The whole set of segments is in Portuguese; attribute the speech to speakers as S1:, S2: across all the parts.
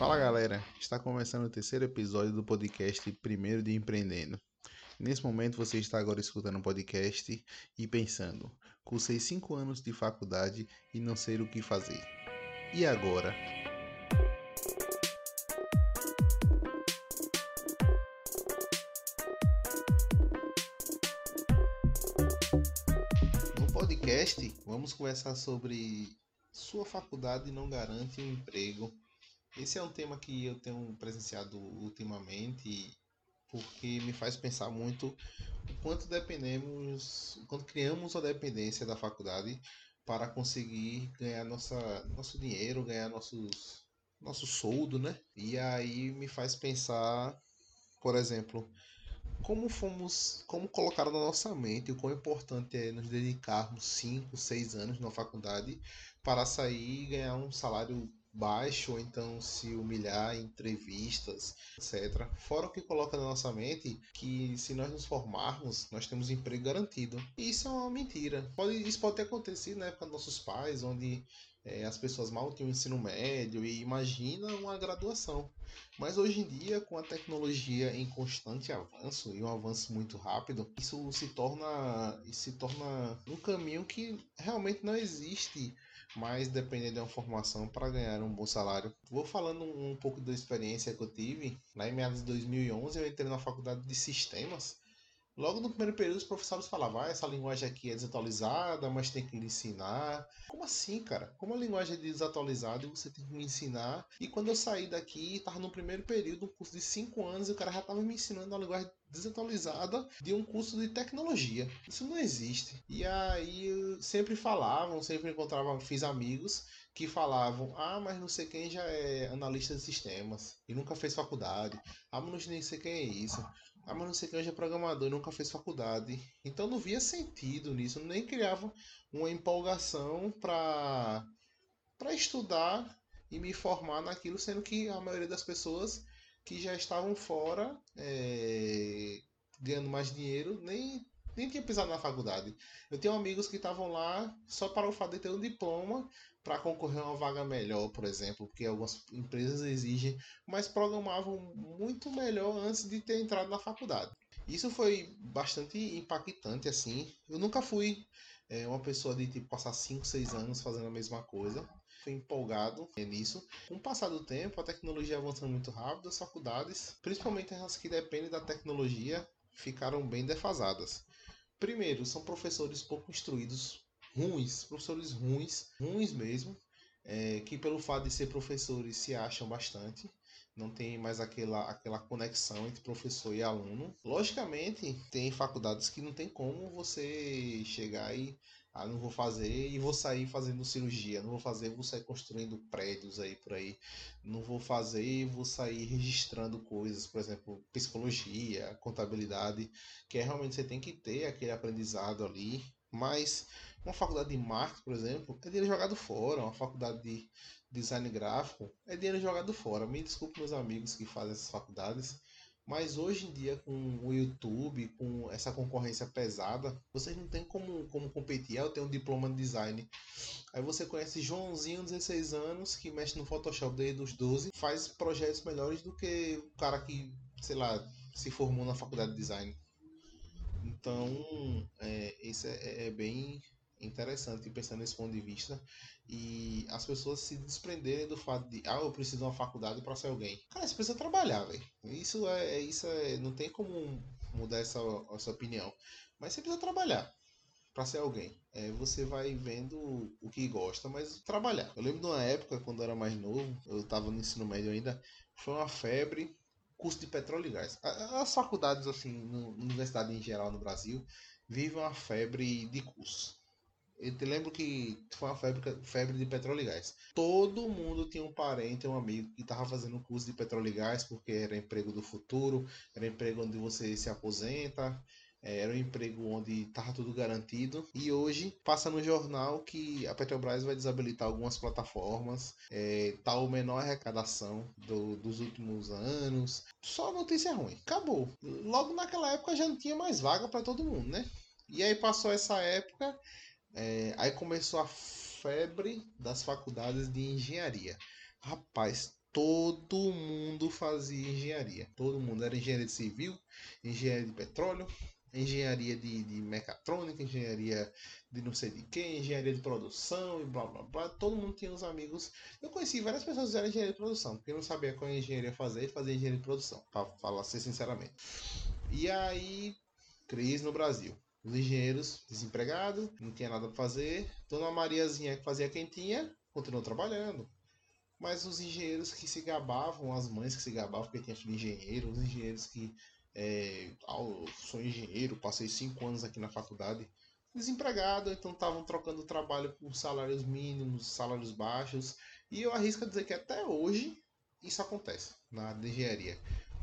S1: Fala galera, está começando o terceiro episódio do podcast Primeiro de Empreendendo. Nesse momento você está agora escutando o podcast e pensando: cursei 5 anos de faculdade e não sei o que fazer. E agora? No podcast, vamos conversar sobre sua faculdade não garante um emprego esse é um tema que eu tenho presenciado ultimamente porque me faz pensar muito o quanto dependemos, o quanto criamos a dependência da faculdade para conseguir ganhar nossa, nosso dinheiro, ganhar nossos, nosso soldo, né? E aí me faz pensar, por exemplo, como fomos, como colocaram na nossa mente o quão importante é nos dedicarmos 5, 6 anos na faculdade para sair e ganhar um salário baixo ou então se humilhar em entrevistas, etc. Fora o que coloca na nossa mente que se nós nos formarmos, nós temos emprego garantido. E isso é uma mentira. Pode, isso pode ter acontecido na época dos nossos pais, onde é, as pessoas mal tinham ensino médio e imagina uma graduação. Mas hoje em dia, com a tecnologia em constante avanço e um avanço muito rápido, isso se torna, se torna um caminho que realmente não existe mais dependendo de uma formação para ganhar um bom salário. Vou falando um, um pouco da experiência que eu tive. Lá em meados de 2011 eu entrei na faculdade de sistemas Logo no primeiro período, os professores falavam: ah, essa linguagem aqui é desatualizada, mas tem que lhe ensinar. Como assim, cara? Como a linguagem é desatualizada e você tem que me ensinar? E quando eu saí daqui, estava no primeiro período, um curso de 5 anos, e o cara já estava me ensinando a linguagem desatualizada de um curso de tecnologia. Isso não existe. E aí sempre falavam, sempre encontravam, fiz amigos que falavam: ah, mas não sei quem já é analista de sistemas e nunca fez faculdade. Ah, mas não sei quem é isso. Ah, mas não sei quem é programador e nunca fez faculdade. Então não via sentido nisso, nem criava uma empolgação para para estudar e me formar naquilo, sendo que a maioria das pessoas que já estavam fora, é, ganhando mais dinheiro, nem nem tinha pisado na faculdade. Eu tenho amigos que estavam lá só para o fato de ter um diploma para concorrer a uma vaga melhor, por exemplo, porque algumas empresas exigem, mas programavam muito melhor antes de ter entrado na faculdade. Isso foi bastante impactante, assim. Eu nunca fui é, uma pessoa de tipo, passar 5, 6 anos fazendo a mesma coisa. Fui empolgado nisso. Com o passar do tempo, a tecnologia avançando muito rápido, as faculdades, principalmente as que dependem da tecnologia, ficaram bem defasadas. Primeiro, são professores pouco instruídos, ruins, professores ruins, ruins mesmo, é, que pelo fato de ser professores se acham bastante, não tem mais aquela, aquela conexão entre professor e aluno. Logicamente, tem faculdades que não tem como você chegar e ah, não vou fazer e vou sair fazendo cirurgia, não vou fazer, vou sair construindo prédios aí por aí, não vou fazer e vou sair registrando coisas, por exemplo, psicologia, contabilidade, que é realmente você tem que ter aquele aprendizado ali, mas uma faculdade de marketing, por exemplo, é dinheiro jogado fora, uma faculdade de design gráfico é dinheiro jogado fora. Me desculpe meus amigos que fazem essas faculdades, mas hoje em dia, com o YouTube, com essa concorrência pesada, vocês não tem como, como competir. Ah, eu tenho um diploma de design. Aí você conhece Joãozinho, 16 anos, que mexe no Photoshop desde os 12, faz projetos melhores do que o cara que, sei lá, se formou na faculdade de design. Então, é, isso é, é bem interessante pensando nesse ponto de vista e as pessoas se desprenderem do fato de ah eu preciso de uma faculdade para ser alguém. Cara você precisa trabalhar velho. Isso é, é isso é não tem como mudar essa, essa opinião. Mas você precisa trabalhar para ser alguém. É, você vai vendo o que gosta mas trabalhar. Eu lembro de uma época quando eu era mais novo eu estava no ensino médio ainda foi uma febre curso de petróleo e gás. As faculdades assim na universidade em geral no Brasil vivem uma febre de curso eu te lembro que foi uma febre, febre de petróleo e gás. Todo mundo tinha um parente, um amigo que estava fazendo um curso de petróleo e gás porque era emprego do futuro, era emprego onde você se aposenta, é, era um emprego onde estava tudo garantido. E hoje passa no jornal que a Petrobras vai desabilitar algumas plataformas, é, tal tá menor arrecadação do, dos últimos anos. Só notícia ruim. Acabou. Logo naquela época já não tinha mais vaga para todo mundo, né? E aí passou essa época é, aí começou a febre das faculdades de engenharia. Rapaz, todo mundo fazia engenharia. Todo mundo era engenharia civil, engenharia de petróleo, engenharia de, de mecatrônica, engenharia de não sei de que, engenharia de produção e blá blá blá. Todo mundo tinha uns amigos. Eu conheci várias pessoas que eram engenharia de produção, porque não sabia qual engenharia fazer e fazia engenharia de produção, para falar sinceramente. E aí, crise no Brasil. Os engenheiros desempregados, não tinha nada para fazer. Dona Mariazinha que fazia quentinha, continuou trabalhando. Mas os engenheiros que se gabavam, as mães que se gabavam porque tinha filho engenheiro, os engenheiros que é, ah, sou engenheiro, passei cinco anos aqui na faculdade, desempregado, então estavam trocando trabalho por salários mínimos, salários baixos, e eu arrisco a dizer que até hoje isso acontece na engenharia.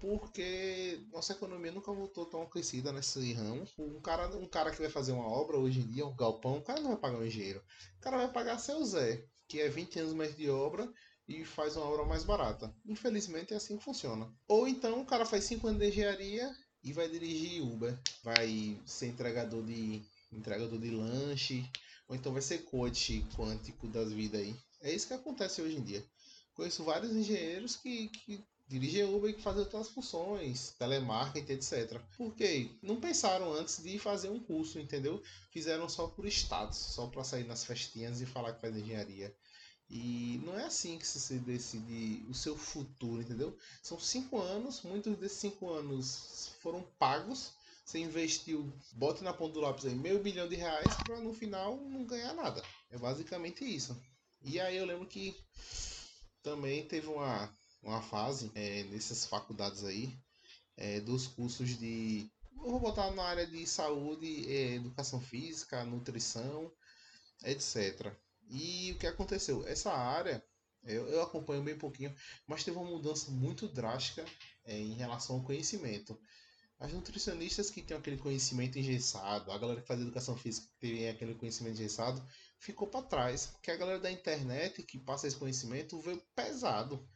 S1: Porque nossa economia nunca voltou tão aquecida nesse ramo. Um cara, um cara que vai fazer uma obra hoje em dia, um galpão, o cara não vai pagar um engenheiro. O cara vai pagar seu Zé, que é 20 anos mais de obra e faz uma obra mais barata. Infelizmente é assim que funciona. Ou então o cara faz 5 anos de engenharia e vai dirigir Uber, vai ser entregador de entregador de lanche, ou então vai ser coach quântico das vidas aí. É isso que acontece hoje em dia. Conheço vários engenheiros que, que dirigem Uber e que fazem outras funções, telemarketing, etc. Porque não pensaram antes de fazer um curso, entendeu? Fizeram só por status, só para sair nas festinhas e falar que faz engenharia. E não é assim que você decide o seu futuro, entendeu? São cinco anos, muitos desses cinco anos foram pagos. Você investiu, bote na ponta do lápis aí, meio bilhão de reais para no final não ganhar nada. É basicamente isso. E aí eu lembro que também teve uma, uma fase é, nessas faculdades aí é, dos cursos de. Vou botar na área de saúde, é, educação física, nutrição, etc. E o que aconteceu? Essa área, eu, eu acompanho bem pouquinho, mas teve uma mudança muito drástica é, em relação ao conhecimento. As nutricionistas que têm aquele conhecimento engessado, a galera que faz educação física que tem aquele conhecimento engessado, ficou para trás. Porque a galera da internet que passa esse conhecimento veio pesado.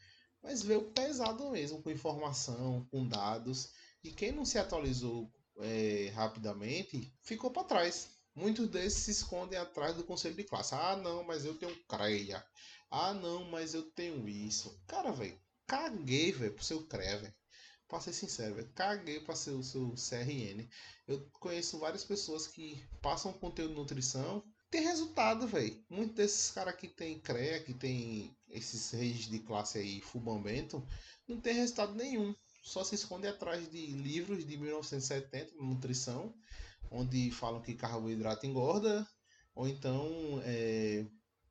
S1: Mas veio pesado mesmo, com informação, com dados. E quem não se atualizou é, rapidamente ficou para trás. Muitos desses se escondem atrás do conselho de classe. Ah, não, mas eu tenho CREA. Ah, não, mas eu tenho isso. Cara, velho, caguei, velho, pro seu CREA, velho. Pra ser sincero, velho, caguei pra ser o seu CRN. Eu conheço várias pessoas que passam conteúdo de nutrição, tem resultado, velho. Muitos desses caras que tem CREA, que tem esses reis de classe aí, fubambento, não tem resultado nenhum. Só se esconde atrás de livros de 1970, nutrição, onde falam que carboidrato engorda, ou então é,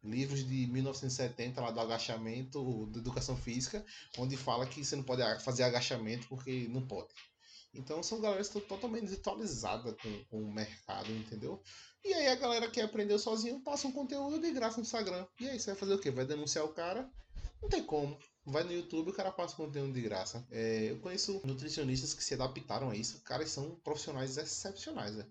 S1: livros de 1970 lá do agachamento, de educação física, onde fala que você não pode fazer agachamento porque não pode. Então são galera que estão totalmente desatualizadas com, com o mercado, entendeu? E aí a galera que aprendeu sozinho passa um conteúdo de graça no Instagram. E aí você vai fazer o quê? Vai denunciar o cara? Não tem como. Vai no YouTube o cara passa conteúdo de graça. É, eu conheço nutricionistas que se adaptaram a isso. Caras são profissionais excepcionais. Né?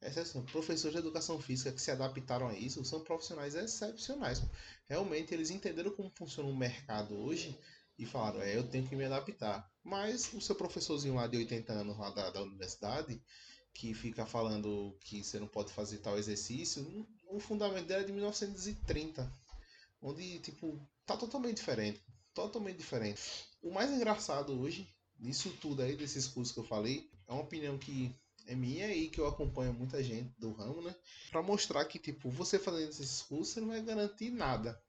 S1: Excepcional. Professores de educação física que se adaptaram a isso são profissionais excepcionais. Realmente eles entenderam como funciona o mercado hoje e falaram: é, eu tenho que me adaptar. Mas o seu professorzinho lá de 80 anos lá da, da universidade que fica falando que você não pode fazer tal exercício, o fundamento dela é de 1930, onde tipo tá totalmente diferente totalmente diferente. O mais engraçado hoje, nisso tudo aí, desses cursos que eu falei, é uma opinião que é minha e que eu acompanho muita gente do ramo, né? Pra mostrar que, tipo, você fazendo esses cursos, você não vai garantir nada.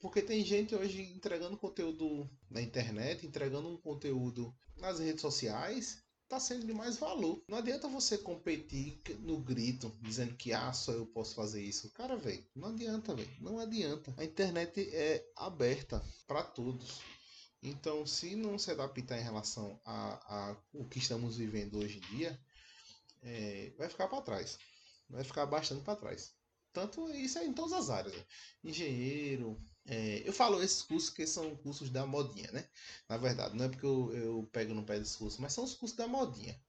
S1: Porque tem gente hoje entregando conteúdo na internet, entregando um conteúdo nas redes sociais, tá sendo de mais valor. Não adianta você competir no grito, dizendo que ah, só eu posso fazer isso. Cara, velho, não adianta, velho. Não adianta. A internet é aberta para todos. Então, se não se adaptar em relação a, a o que estamos vivendo hoje em dia, é, vai ficar para trás. Vai ficar bastante para trás. Tanto isso é em todas as áreas. Né? Engenheiro, é, eu falo esses cursos que são cursos da modinha, né? Na verdade, não é porque eu, eu pego no pé desses cursos, mas são os cursos da modinha.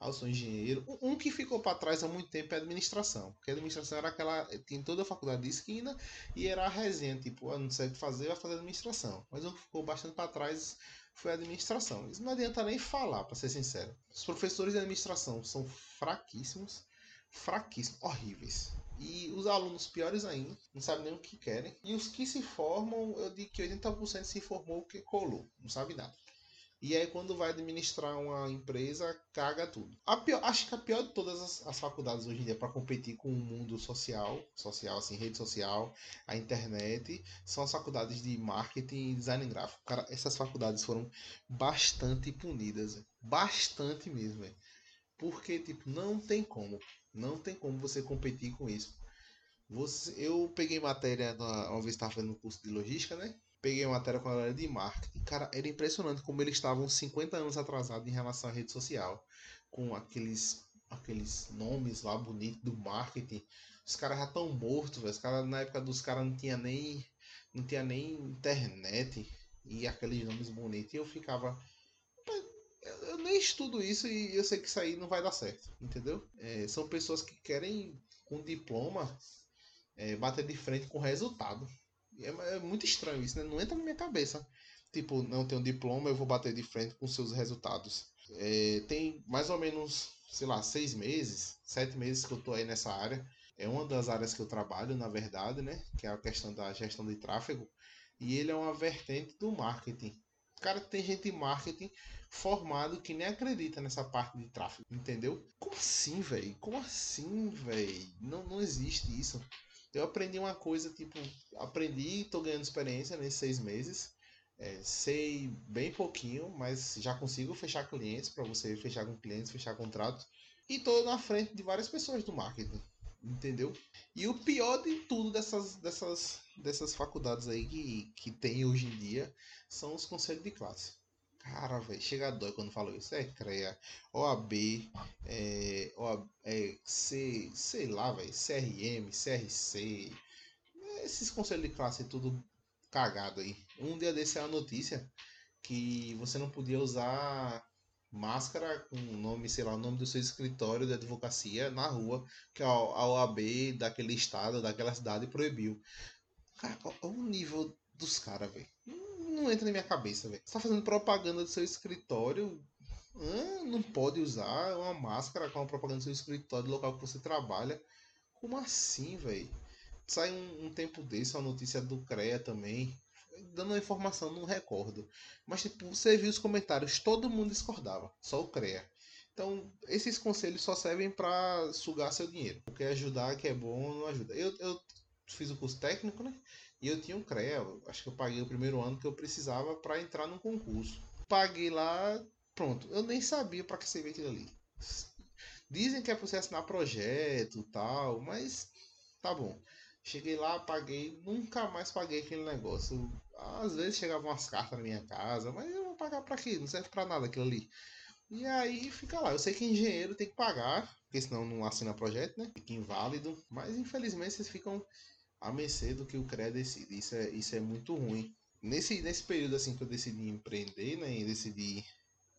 S1: Ah, eu sou engenheiro. Um que ficou para trás há muito tempo é administração. Porque a administração era aquela. Tinha toda a faculdade de esquina e era a resenha. Tipo, ah, não sei o que fazer, vai fazer administração. Mas o que ficou bastante para trás foi a administração. Isso não adianta nem falar, para ser sincero. Os professores de administração são fraquíssimos. Fraquíssimos. Horríveis E os alunos piores ainda, não sabem nem o que querem. E os que se formam, eu digo que 80% se formou que colou, não sabe nada. E aí, quando vai administrar uma empresa, caga tudo. Pior, acho que a pior de todas as, as faculdades hoje em dia para competir com o mundo social, social, assim, rede social, a internet, são as faculdades de marketing e design gráfico. Cara, essas faculdades foram bastante punidas. Bastante mesmo, véio. Porque, tipo, não tem como. Não tem como você competir com isso. Você, eu peguei matéria uma, uma vez estava fazendo um curso de logística, né? peguei matéria com a galera de marketing. Cara, era impressionante como eles estavam 50 anos atrasados em relação à rede social. Com aqueles, aqueles nomes lá bonitos do marketing. Os caras já estão mortos, velho. Os caras, na época dos caras não tinha nem. Não tinha nem internet. E aqueles nomes bonitos. E eu ficava. Eu nem estudo isso e eu sei que isso aí não vai dar certo. Entendeu? É, são pessoas que querem, com diploma, é, bater de frente com resultado. É, é, muito estranho isso, né? Não entra na minha cabeça. Tipo, não tenho diploma, eu vou bater de frente com seus resultados. É, tem mais ou menos, sei lá, seis meses, sete meses que eu tô aí nessa área. É uma das áreas que eu trabalho, na verdade, né? Que é a questão da gestão de tráfego. E ele é uma vertente do marketing. Cara, tem gente em marketing formado que nem acredita nessa parte de tráfego, entendeu? Como assim, velho? Como assim, velho? Não, não existe isso. Eu aprendi uma coisa, tipo, aprendi, tô ganhando experiência nesses seis meses. É, sei bem pouquinho, mas já consigo fechar clientes para você fechar com clientes, fechar contratos. E tô na frente de várias pessoas do marketing, entendeu? E o pior de tudo dessas, dessas, dessas faculdades aí que, que tem hoje em dia são os conselhos de classe. Cara, velho, chega a dói quando falo isso. É CREA, OAB, é, OAB, é, C, sei lá, velho, CRM, CRC. Esses conselhos de classe tudo cagado aí. Um dia desse é a notícia que você não podia usar máscara com o nome, sei lá, o nome do seu escritório de advocacia na rua, que a OAB daquele estado, daquela cidade proibiu. Cara, olha o nível dos caras, velho não entra na minha cabeça, velho. Você tá fazendo propaganda do seu escritório. Não pode usar uma máscara com a propaganda do seu escritório, do local que você trabalha. Como assim, velho? Sai um, um, tempo desse uma notícia do CREA também. Dando uma informação, não recordo. Mas, tipo, você viu os comentários, todo mundo discordava. Só o CREA. Então, esses conselhos só servem para sugar seu dinheiro. Porque ajudar que é bom não ajuda. Eu, eu fiz o curso técnico, né? E eu tinha um CREA, acho que eu paguei o primeiro ano que eu precisava para entrar no concurso. Paguei lá, pronto. Eu nem sabia para que servia aquilo ali. Dizem que é para você assinar projeto tal, mas tá bom. Cheguei lá, paguei, nunca mais paguei aquele negócio. Às vezes chegavam umas cartas na minha casa, mas eu vou pagar para quê? Não serve para nada aquilo ali. E aí fica lá. Eu sei que engenheiro tem que pagar, porque senão não assina projeto, né? Fica inválido. Mas infelizmente vocês ficam a mercê do que o CREA decide. Isso é, isso é muito ruim. Nesse, nesse período assim que eu decidi empreender, né, e decidi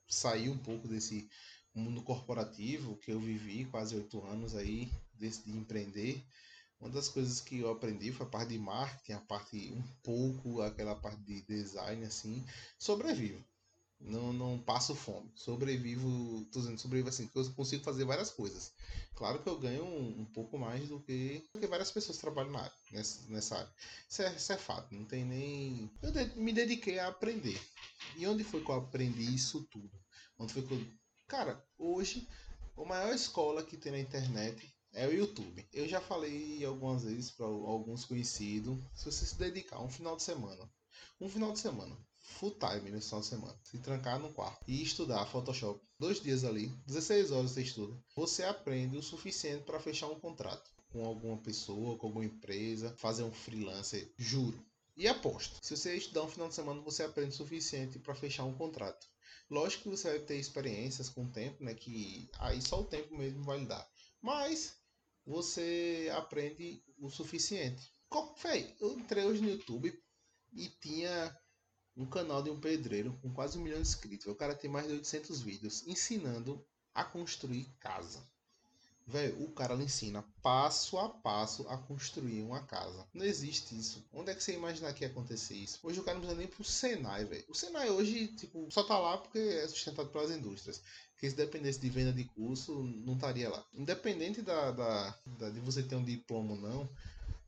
S1: sair um pouco desse mundo corporativo que eu vivi quase oito anos aí, decidi empreender. Uma das coisas que eu aprendi foi a parte de marketing, a parte um pouco aquela parte de design assim, sobrevivo não, não passo fome. Sobrevivo, tô dizendo, sobrevivo assim, que eu consigo fazer várias coisas. Claro que eu ganho um, um pouco mais do que, do que várias pessoas trabalham na área, nessa, nessa área. Isso é, isso é fato, não tem nem. Eu de, me dediquei a aprender. E onde foi que eu aprendi isso tudo? Onde foi que eu. Cara, hoje, a maior escola que tem na internet é o YouTube. Eu já falei algumas vezes para alguns conhecidos. Se você se dedicar um final de semana, um final de semana, full time nesse final de semana. Se trancar no quarto e estudar Photoshop dois dias ali, 16 horas você estuda, você aprende o suficiente para fechar um contrato com alguma pessoa, com alguma empresa, fazer um freelancer, juro. E aposto, se você estudar um final de semana, você aprende o suficiente para fechar um contrato. Lógico que você vai ter experiências com o tempo, né? Que aí só o tempo mesmo vai lhe dar. Mas você aprende o suficiente. Véi, eu entrei hoje no YouTube e tinha um canal de um pedreiro com quase um milhão de inscritos. O cara tem mais de 800 vídeos ensinando a construir casa. Velho, o cara lhe ensina passo a passo a construir uma casa. Não existe isso. Onde é que você imaginar que ia acontecer isso? Hoje o cara não precisa nem pro Senai, velho. O Senai hoje, tipo, só tá lá porque é sustentado pelas indústrias. Porque se dependesse de venda de curso, não estaria lá. Independente da, da, da de você ter um diploma ou não,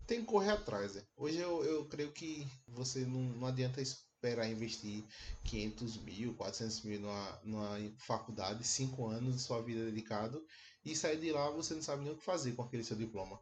S1: tem que correr atrás. Hoje eu, eu creio que você não, não adianta esperar investir 500 mil, 400 mil numa, numa faculdade, 5 anos de sua vida dedicado e sair de lá você não sabe nem o que fazer com aquele seu diploma.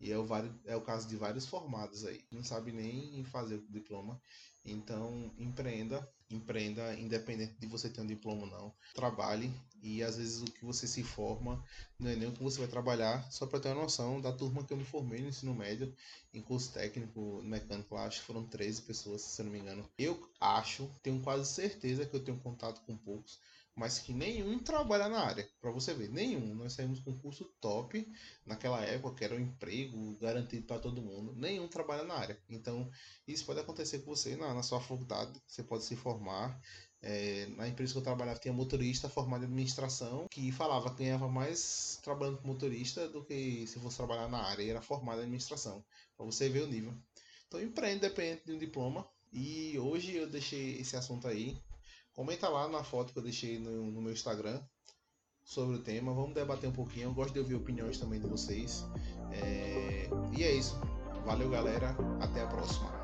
S1: E é o, é o caso de vários formados aí. Não sabe nem fazer o diploma. Então, empreenda. Empreenda, independente de você ter um diploma ou não. Trabalhe. E às vezes o que você se forma não é nem o que você vai trabalhar. Só para ter uma noção da turma que eu me formei no ensino médio, em curso técnico mecânico, acho que foram 13 pessoas, se eu não me engano. Eu acho, tenho quase certeza que eu tenho contato com poucos mas que nenhum trabalha na área. Para você ver, nenhum. Nós saímos com um curso top naquela época, que era um emprego garantido para todo mundo. Nenhum trabalha na área. Então, isso pode acontecer com você na, na sua faculdade. Você pode se formar. É, na empresa que eu trabalhava tinha motorista formado em administração que falava que ganhava mais trabalhando como motorista do que se fosse trabalhar na área e era formado em administração. Para você ver o nível. Então, empreende dependente de um diploma. E hoje eu deixei esse assunto aí Comenta lá na foto que eu deixei no, no meu Instagram sobre o tema. Vamos debater um pouquinho. Eu gosto de ouvir opiniões também de vocês. É... E é isso. Valeu, galera. Até a próxima.